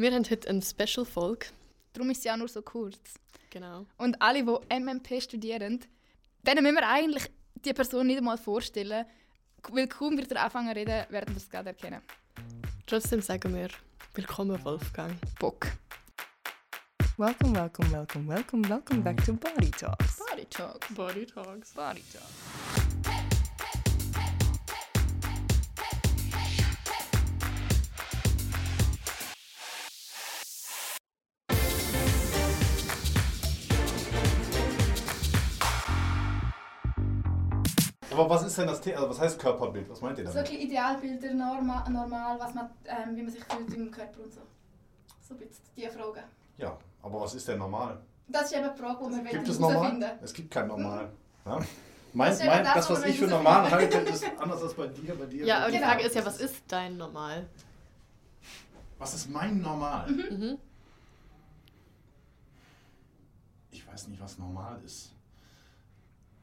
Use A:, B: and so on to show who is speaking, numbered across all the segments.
A: Wir haben heute eine Special-Folge.
B: Darum ist sie auch nur so kurz.
A: Genau.
B: Und alle, die MMP studieren, denen müssen wir eigentlich die Person nicht einmal vorstellen. Weil kaum wird er anfangen zu reden, werden wir es gerade erkennen.
A: Trotzdem sagen wir Willkommen, Wolfgang.
B: Bock.
C: Welcome, welcome, welcome, welcome, welcome back to Body Talks.
B: Body Talks.
A: Body Talks.
B: Body Talks.
D: Aber was ist denn das Thema? Also was heißt Körperbild? Was meint ihr
B: So ein
D: damit?
B: bisschen Idealbilder, normal, normal was man, ähm, wie man sich fühlt im Körper und so. So ein bisschen die Frage.
D: Ja, aber was ist denn normal?
B: Das ist eben die Frage, die wir
D: Gibt es normal? Es gibt kein Normal. Ja? Mein,
B: Das
D: mein,
B: das,
D: das, was ich für normal halte, ist anders als bei dir. Bei dir
A: Ja, aber die
B: Genau.
A: Frage ist ja, was ist dein Normal?
D: Was ist mein Normal?
A: Mhm.
D: Ich weiß nicht, was normal ist.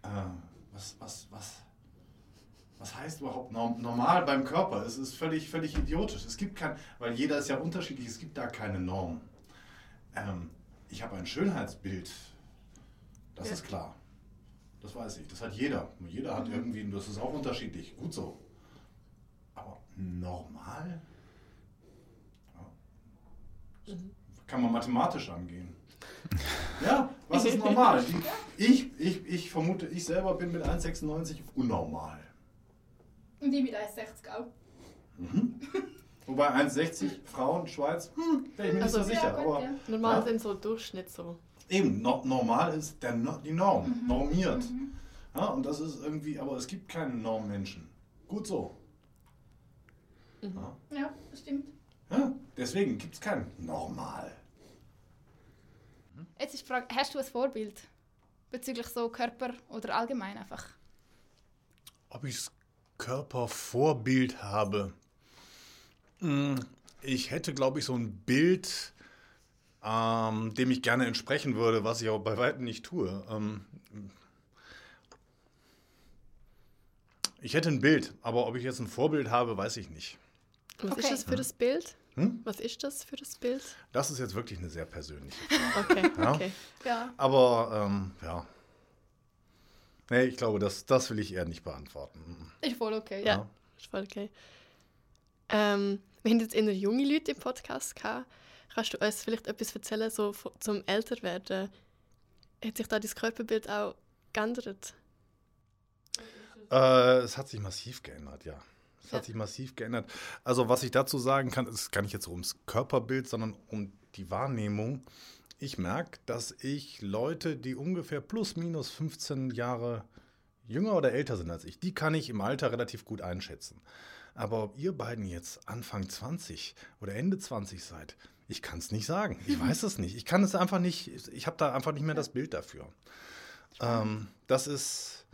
D: Äh, was, was, was, was heißt überhaupt norm normal beim Körper? Es ist völlig, völlig idiotisch. Es gibt kein, weil jeder ist ja unterschiedlich, es gibt da keine Norm. Ähm, ich habe ein Schönheitsbild. Das
A: Ja.
D: ist klar. Das weiß ich. Das hat jeder. Jeder hat irgendwie, und das ist auch unterschiedlich. Gut so. Aber normal? Ja. Kann man mathematisch angehen. Ja, was ist normal? Ich, ich, ich vermute, ich selber bin mit 1,96 unnormal.
B: Und die mit 1,60 auch.
D: Mhm. Wobei 1,60 Frauen, Schweiz, hm, wäre ich mir nicht
A: Also,
D: so sicher.
B: ja, gut,
D: aber
B: ja.
A: Normal
D: Ja.
A: sind so Durchschnitt so.
D: eben, no, normal ist der, die Norm,
B: Mhm.
D: normiert. Ja, und das ist irgendwie, aber es gibt keinen Normmenschen. Gut so.
A: Mhm.
D: Ja,
B: Ja, das stimmt.
D: ja, deswegen gibt es kein Normal.
B: Jetzt ist die Frage, hast du ein Vorbild? Bezüglich so Körper oder allgemein einfach?
D: Ob ich das Körpervorbild habe? Hm, Ich hätte, glaube ich, so ein Bild, ähm, dem ich gerne entsprechen würde, was ich aber bei weitem nicht tue. Ähm, ich hätte ein Bild, aber ob ich jetzt ein Vorbild habe, weiß ich nicht.
A: Was
B: Okay.
A: ist das für das Bild?
D: Hm?
A: Was ist das für das Bild?
D: Das ist jetzt wirklich eine sehr persönliche.
A: Okay,
D: Ja.
A: okay.
B: Ja.
D: Aber ähm, ja. Nee, ich glaube, das, das will ich eher nicht beantworten.
B: Ist voll okay.
A: Ja, ist voll okay. Ähm, wir haben jetzt eher junge Leute im Podcast gehabt. Kannst du uns vielleicht etwas erzählen, so zum Älterwerden? Hat sich da dein Körperbild auch geändert?
D: Äh, es hat sich massiv geändert, ja. Es
A: Ja.
D: hat sich massiv geändert. Also was ich dazu sagen kann, ist gar nicht jetzt ums Körperbild, sondern um die Wahrnehmung. Ich merke, dass ich Leute, die ungefähr plus minus 15 Jahre jünger oder älter sind als ich, die kann ich im Alter relativ gut einschätzen. Aber ob ihr beiden jetzt Anfang 20 oder Ende 20 seid, ich kann es nicht sagen. Ich weiß es nicht. Ich kann es einfach nicht, ich habe da einfach nicht mehr das Bild dafür. Ähm, das ist,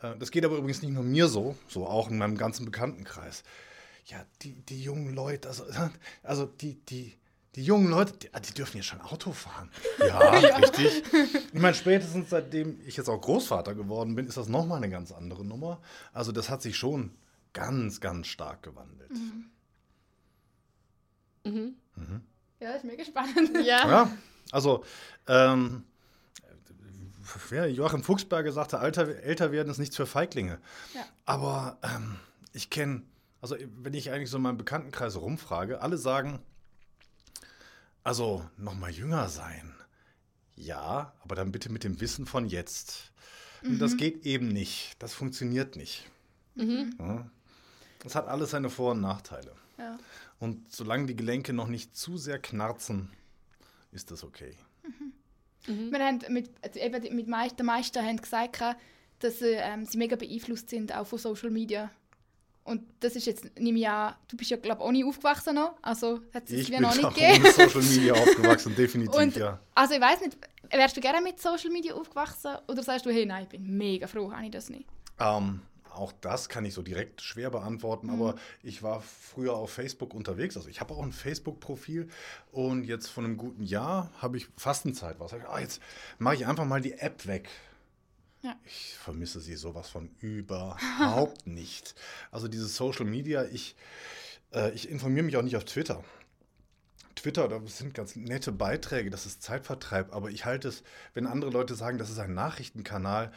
D: das geht aber übrigens nicht nur mir so, so auch in meinem ganzen Bekanntenkreis. Ja, die, die jungen Leute, also, also die, die, die jungen Leute, die, ah, die dürfen jetzt schon Auto fahren. Ja, richtig. Ich meine, spätestens seitdem ich jetzt auch Großvater geworden bin, ist das nochmal eine ganz andere Nummer. Also das hat sich schon ganz, ganz stark gewandelt.
A: Mhm.
B: Ja, ist mega spannend.
A: Ja.
D: Ja, also ähm, ja, Joachim Fuchsberger sagte, Alter, älter werden ist nichts für Feiglinge.
B: Ja.
D: Aber ähm, ich kenne, also wenn ich eigentlich so in meinem Bekanntenkreis rumfrage, alle sagen, also noch mal jünger sein. Ja, aber dann bitte mit dem Wissen von jetzt. Und das geht eben nicht. Das funktioniert nicht.
A: Mhm.
D: Ja. Das hat alles seine Vor- und Nachteile.
B: Ja.
D: Und solange die Gelenke noch nicht zu sehr knarzen, ist das okay.
B: Wir haben mit, also eben die- mit meist, die meisten haben gesagt, dass sie, ähm, sie mega beeinflusst sind, auch von Social Media. Und das ist jetzt, nehme ich an, du bist ja, glaube ich, auch nicht aufgewachsen noch. Also hat es
D: Ich
B: ja
D: bin
B: noch nicht
D: auch
B: gegeben.
D: ohne Social Media aufgewachsen, definitiv,
B: Und,
D: ja.
B: Also ich weiß nicht, wärst du gerne mit Social Media aufgewachsen? Oder sagst du, hey, nein, ich bin mega froh, habe ich das nicht.
D: Ähm, auch das kann ich so direkt schwer beantworten, aber ich war früher auf Facebook unterwegs. Also ich habe auch ein Facebook-Profil und jetzt von einem guten Jahr habe ich Fastenzeit. Was ah, jetzt mache ich einfach mal die App weg.
B: Ja.
D: Ich vermisse sie sowas von überhaupt nicht. Also dieses Social Media, ich, äh, ich informiere mich auch nicht auf Twitter. Twitter, das sind ganz nette Beiträge, das ist Zeitvertreib, aber ich halte es, wenn andere Leute sagen, das ist ein Nachrichtenkanal,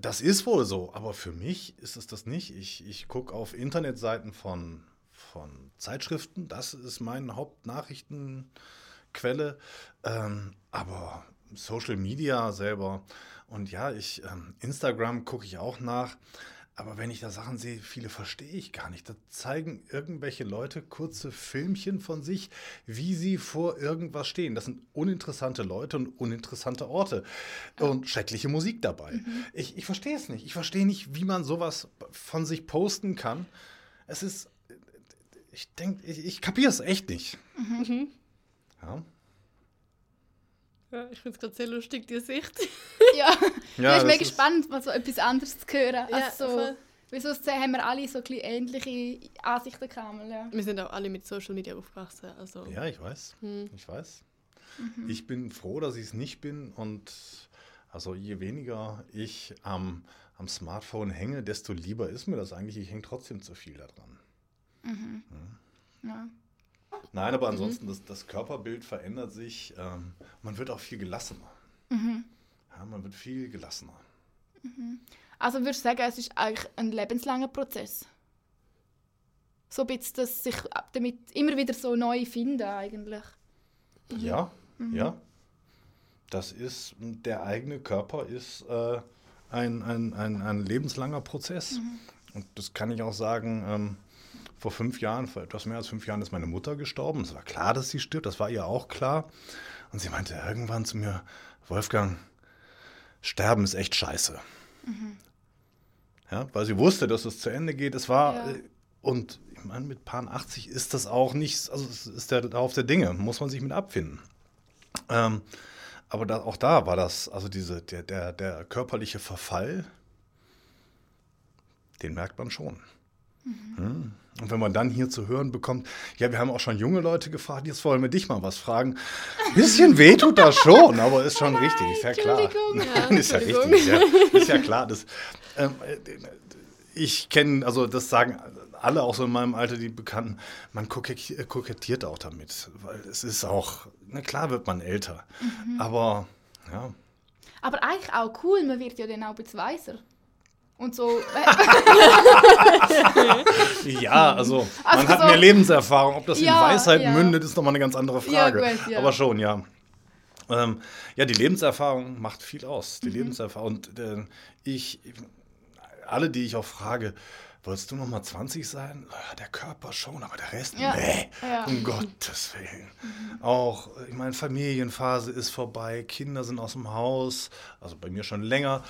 D: das ist wohl so, aber für mich ist es das nicht. Ich, ich gucke auf Internetseiten von, von Zeitschriften, das ist meine Hauptnachrichtenquelle, ähm, aber Social Media selber und ja, ich, ähm, Instagram gucke ich auch nach. Aber wenn ich da Sachen sehe, viele verstehe ich gar nicht. Da zeigen irgendwelche Leute kurze Filmchen von sich, wie sie vor irgendwas stehen. Das sind uninteressante Leute und uninteressante Orte und schreckliche Musik dabei. Mhm. Ich, ich verstehe es nicht. Ich verstehe nicht, wie man sowas von sich posten kann. Es ist, ich denke, ich, ich kapiere es echt nicht. Mhm. Ja.
A: Ja, ich finde es gerade sehr lustig, die Sicht.
B: ja, ja ich bin mega gespannt, mal so etwas anderes zu hören. Ja, also, wieso haben wir alle so ein ähnliche Ansichten gehabt. Ja.
A: Wir sind auch alle mit Social Media aufgewachsen. Also.
D: Ja, ich weiß. Hm. Ich weiß. Mhm. Ich bin froh, dass ich es nicht bin. Und also je weniger ich am, am Smartphone hänge, desto lieber ist mir das eigentlich. Ich hänge trotzdem zu viel daran. Mhm. Ja. ja. Nein, aber mhm. ansonsten, mhm. das, das, Körperbild verändert sich. Ähm, man wird auch viel gelassener. Mhm. Ja, man wird viel gelassener.
B: Mhm. Also würdest du sagen, es ist eigentlich ein lebenslanger Prozess? So ein bisschen, dass sich damit immer wieder so neu finden eigentlich.
D: Mhm. Ja, mhm. ja. Das ist, der eigene Körper ist äh, ein, ein, ein, ein lebenslanger Prozess. Und das kann ich auch sagen, ähm, vor fünf Jahren, vor etwas mehr als fünf Jahren ist meine Mutter gestorben. Es war klar, dass sie stirbt, das war ihr auch klar. Und sie meinte irgendwann zu mir, Wolfgang, sterben ist echt scheiße. Mhm. Ja, weil sie wusste, dass es zu Ende geht. Es war, ja. Äh, und ich meine, mit Paar 80 ist das auch nicht, also es ist der auf der Dinge, muss man sich mit abfinden. Ähm, aber da, auch da war das, also diese, der, der, der körperliche Verfall, den merkt man schon. Mhm. Und wenn man dann hier zu hören bekommt, ja, wir haben auch schon junge Leute gefragt, jetzt wollen wir dich mal was fragen. Ein bisschen weh tut das schon, aber ist schon richtig, ist ja klar. Ja, ist ja richtig, ist ja, ist ja klar. Das, ähm, ich kenne, also das sagen alle auch so in meinem Alter, die Bekannten, man kokettiert auch damit, weil es ist auch, na klar wird man älter, mhm. aber ja.
B: Aber eigentlich auch cool, man wird ja dann auch ein bisschen weiser und so.
D: ja, also, also man hat so, mehr Lebenserfahrung. Ob das ja, in Weisheit ja. mündet, ist nochmal eine ganz andere Frage. Ja, gut, Aber schon, ja. Ähm, ja, die Lebenserfahrung macht viel aus. Die mhm. Lebenserfahrung. Und äh, ich, alle, die ich auch frage, Wolltest du noch mal 20 sein? Der Körper schon, aber der Rest, ja. nee, ja. um Gottes Willen. Mhm. Auch, ich meine, Familienphase ist vorbei, Kinder sind aus dem Haus, also bei mir schon länger.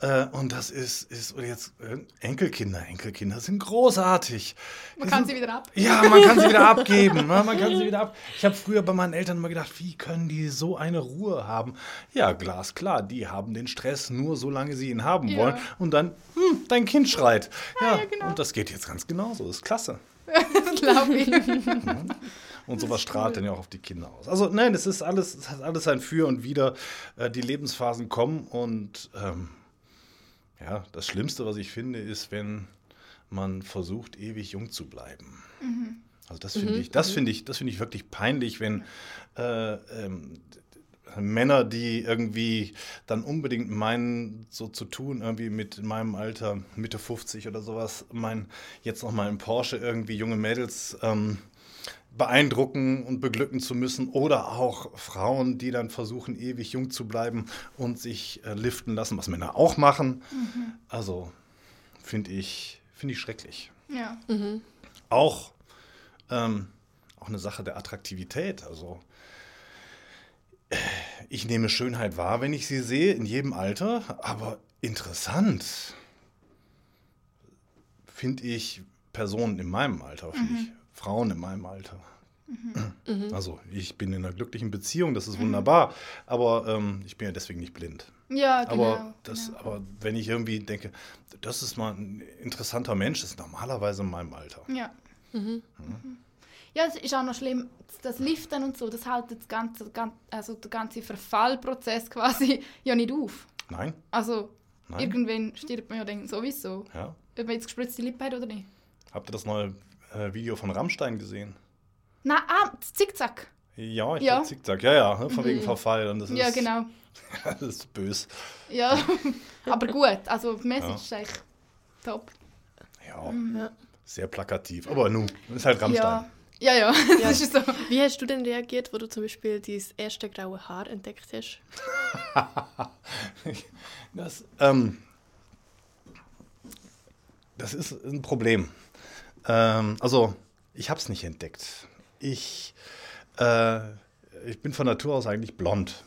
D: Äh, und das ist, ist oder jetzt äh, Enkelkinder, Enkelkinder sind großartig.
B: Man Die kann sind, sie wieder ab.
D: Ja, man kann sie wieder abgeben. Ne? Man kann sie wieder ab. Ich habe früher bei meinen Eltern immer gedacht, wie können die so eine Ruhe haben? Ja, glasklar, die haben den Stress nur, solange sie ihn haben ja. wollen. Und dann, hm, dein Kind schreit. Ja, ja genau. Und das geht jetzt ganz genauso. Das ist klasse. das glaube ich. Und sowas strahlt dann ja auch auf die Kinder aus. Also nein, es ist alles, es hat alles ein Für und Wider. Äh, die Lebensphasen kommen und ähm, ja, das Schlimmste, was ich finde, ist, wenn man versucht, ewig jung zu bleiben. Mhm. Also das finde mhm. ich, das mhm. finde ich, das finde ich wirklich peinlich, wenn äh, ähm, Männer, die irgendwie dann unbedingt meinen, so zu tun, irgendwie mit meinem Alter, Mitte 50 oder sowas, meinen, jetzt nochmal im Porsche irgendwie junge Mädels ähm, beeindrucken und beglücken zu müssen. Oder auch Frauen, die dann versuchen, ewig jung zu bleiben und sich äh, liften lassen, was Männer auch machen. Mhm. Also finde ich, find ich schrecklich. Ja. Mhm. Auch, ähm, auch eine Sache der Attraktivität. Also ich nehme Schönheit wahr, wenn ich sie sehe, in jedem Alter, aber interessant finde ich Personen in meinem Alter, mhm. ich Frauen in meinem Alter. Mhm. Also ich bin in einer glücklichen Beziehung, das ist mhm. wunderbar, aber ähm, ich bin ja deswegen nicht blind.
B: Ja, genau.
D: Aber, das, genau. aber wenn ich irgendwie denke, das ist mal ein interessanter Mensch, das ist normalerweise in meinem Alter.
B: Ja. Mhm. Mhm. Ja, es ist auch noch schlimm, das Liften und so, das hält das ganze, also der ganze Verfallprozess quasi ja nicht auf.
D: Nein.
B: Also Nein. irgendwann stirbt man ja dann sowieso. Ja. Ob man jetzt gespritzte Lippe hat oder nicht.
D: Habt ihr das neue äh, Video von Rammstein gesehen?
B: Nein, ah, das Zickzack.
D: Ja, ich
B: Ja.
D: glaub, Zickzack. Ja, ja, ne, von wegen Verfall. Und das ist,
B: Ja, genau.
D: das ist böse.
B: Ja, aber gut. Also die Message ist eigentlich top.
D: Ja,
A: Ja.
D: sehr plakativ. Aber nun, ist halt Rammstein.
B: Ja, ja, ja.
A: Ja.
B: das ist so.
A: Wie hast du denn reagiert, wo du zum Beispiel dein erste graue Haar entdeckt hast?
D: Das, ähm, das ist ein Problem. Ähm, also, ich habe es nicht entdeckt. Ich, äh, ich bin von Natur aus eigentlich blond.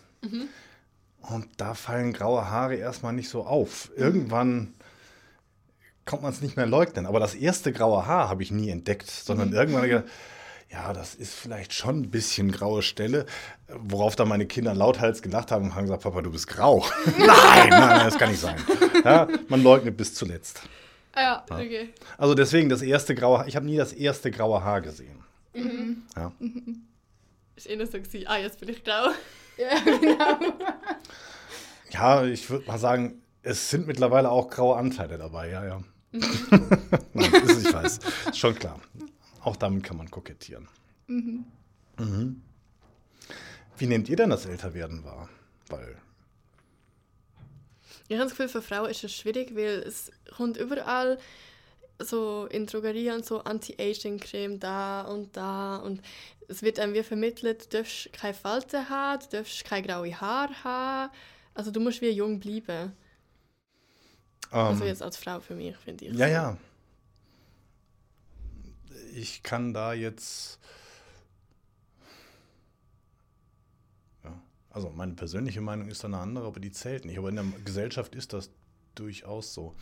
D: Und da fallen graue Haare erstmal nicht so auf. Irgendwann kommt man es nicht mehr leugnen. Aber das erste graue Haar habe ich nie entdeckt, sondern irgendwann gedacht, ja, das ist vielleicht schon ein bisschen graue Stelle, worauf dann meine Kinder lauthals gelacht haben und haben gesagt, Papa, du bist grau. nein, nein, nein, das kann nicht sein. Ja, man leugnet bis zuletzt.
B: Ah, Ja,
A: Okay.
D: Also deswegen das erste graue Haar, ich habe nie das erste graue Haar gesehen. Ja.
A: Ist eh so gewesen, ah, jetzt bin ich grau.
B: ja genau.
D: ja, ich würde mal sagen, es sind mittlerweile auch graue Anteile dabei, ja, ja. Nein, ist, ich weiß, ist schon klar. Auch damit kann man kokettieren. Mhm. Wie nehmt ihr denn das Älterwerden wahr? Weil,
A: Ich habe das Gefühl, für Frauen ist es schwierig, weil es kommt überall so in Drogerien so Anti-Aging-Creme da und da und es wird einem wie vermittelt, du darfst keine Falten haben, du darfst keine graue Haare haben, also du musst wie jung bleiben. Also
D: ähm,
A: jetzt als Frau für mich, finde ich.
D: ja,
A: so.
D: ja. Ich kann da jetzt. Ja, also meine persönliche Meinung ist da eine andere, aber die zählt nicht. Aber in der Gesellschaft ist das durchaus so.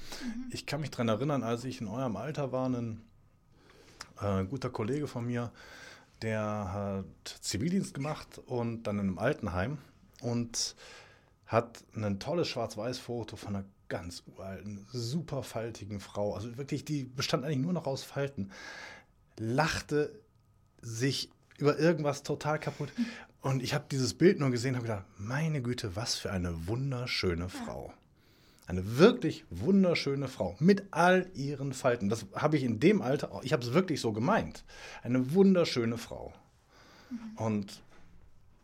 D: Ich kann mich daran erinnern, als ich in eurem Alter war, ein äh, guter Kollege von mir, der hat Zivildienst gemacht und dann in einem Altenheim und hat ein tolles Schwarz-Weiß-Foto von einer ganz uralten, super faltigen Frau. Also wirklich, die bestand eigentlich nur noch aus Falten. Lachte sich über irgendwas total kaputt. Und ich habe dieses Bild nur gesehen und habe gedacht, meine Güte, was für eine wunderschöne Frau. Eine wirklich wunderschöne Frau mit all ihren Falten. Das habe ich in dem Alter, auch- ich habe es wirklich so gemeint. Eine wunderschöne Frau. Und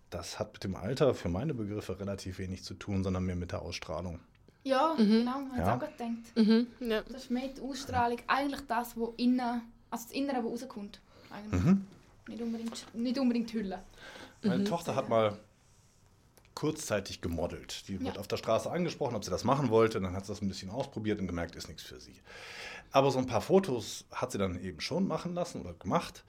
D: das hat mit dem Alter für meine Begriffe relativ wenig zu tun, sondern mehr mit der Ausstrahlung.
B: Ja, genau. Ich
D: Ja.
B: habe auch gedacht.
A: Mhm, ja.
B: Das ist die Ausstrahlung. Eigentlich das, was innen, also das Innere, was rauskommt. Eigentlich.
D: Mhm.
B: Nicht, unbedingt, nicht unbedingt Hülle.
D: Meine Tochter hat mal kurzzeitig gemodelt. Die wird
B: Ja.
D: auf der Straße angesprochen, ob sie das machen wollte. Dann hat sie das ein bisschen ausprobiert und gemerkt, ist nichts für sie. Aber so ein paar Fotos hat sie dann eben schon machen lassen oder gemacht.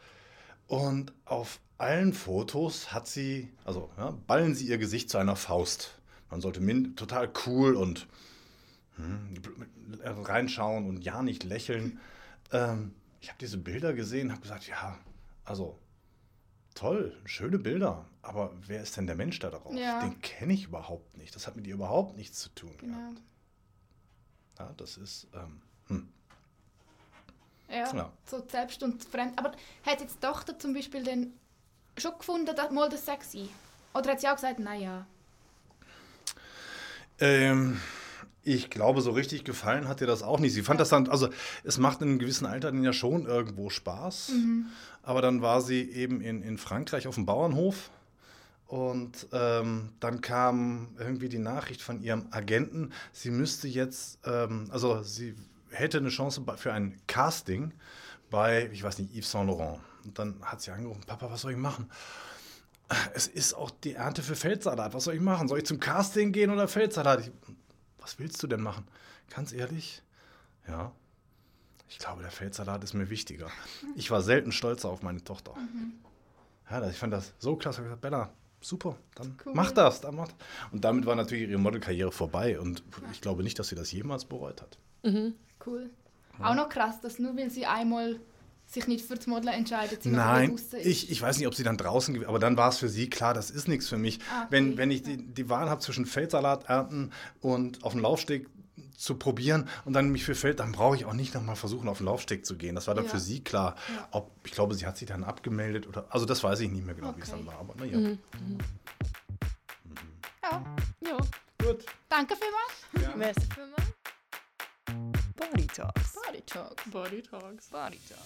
D: Und auf allen Fotos hat sie, also ja, ballen sie ihr Gesicht zu einer Faust. Man sollte min total cool und hm, reinschauen und ja nicht lächeln. Ähm, ich habe diese Bilder gesehen, habe gesagt, ja, also toll, schöne Bilder, aber wer ist denn der Mensch da drauf?
B: Ja.
D: Den kenne ich überhaupt nicht. Das hat mit ihr überhaupt nichts zu tun.
B: Genau.
D: gehabt. Ja, das ist, ähm, hm.
B: Ja,
D: Ja.
B: so selbst und fremd. Aber hat jetzt die Tochter zum Beispiel dann schon gefunden, dass mal das sexy? Oder hat sie auch gesagt, naja.
D: Ähm, ich glaube, so richtig gefallen hat ihr das auch nicht. Sie fand das dann, also es macht in einem gewissen Alter dann ja schon irgendwo Spaß. Aber dann war sie eben in, in Frankreich auf dem Bauernhof. Und ähm, dann kam irgendwie die Nachricht von ihrem Agenten, sie müsste jetzt, ähm, also sie hätte eine Chance für ein Casting bei, ich weiß nicht, Yves Saint Laurent. Und dann hat sie angerufen, Papa, was soll ich machen? Es ist auch die Ernte für Feldsalat. Was soll ich machen? Soll ich zum Casting gehen oder Feldsalat? Ich, was willst du denn machen? Ganz ehrlich? Ja. Ich glaube, der Feldsalat ist mir wichtiger. Ich war selten stolzer auf meine Tochter. Ja, das- ich fand das so klasse. Ich habe gesagt, Bella, super, dann
B: Cool.
D: mach das. Dann mach. Und damit war natürlich ihre Modelkarriere vorbei. Und ich glaube nicht, dass sie das jemals bereut hat.
B: Cool. Auch noch krass, dass nur weil sie einmal sich nicht für das Modeln entscheidet, sie
D: Nein, ich, ich weiß nicht, ob sie dann draußen, aber dann war es für sie klar, das ist nichts für mich.
B: Ah, okay.
D: Wenn, wenn ich die, die Wahl habe zwischen Feldsalat ernten und auf den Laufsteg zu probieren und dann mich für Feld, dann brauche ich auch nicht nochmal versuchen, auf den Laufsteg zu gehen. Das war dann
B: Ja.
D: für sie klar.
B: Ja.
D: Ob, ich glaube, sie hat sich dann abgemeldet oder, also das weiß ich nicht mehr genau, wie es
B: Okay.
D: dann war. Aber naja,
B: Ja,
A: Ja.
D: gut.
B: danke vielmals.
A: Merci vielmals.
C: Body Talks.
B: Body Talk.
A: Body Talks.
C: Body Talks.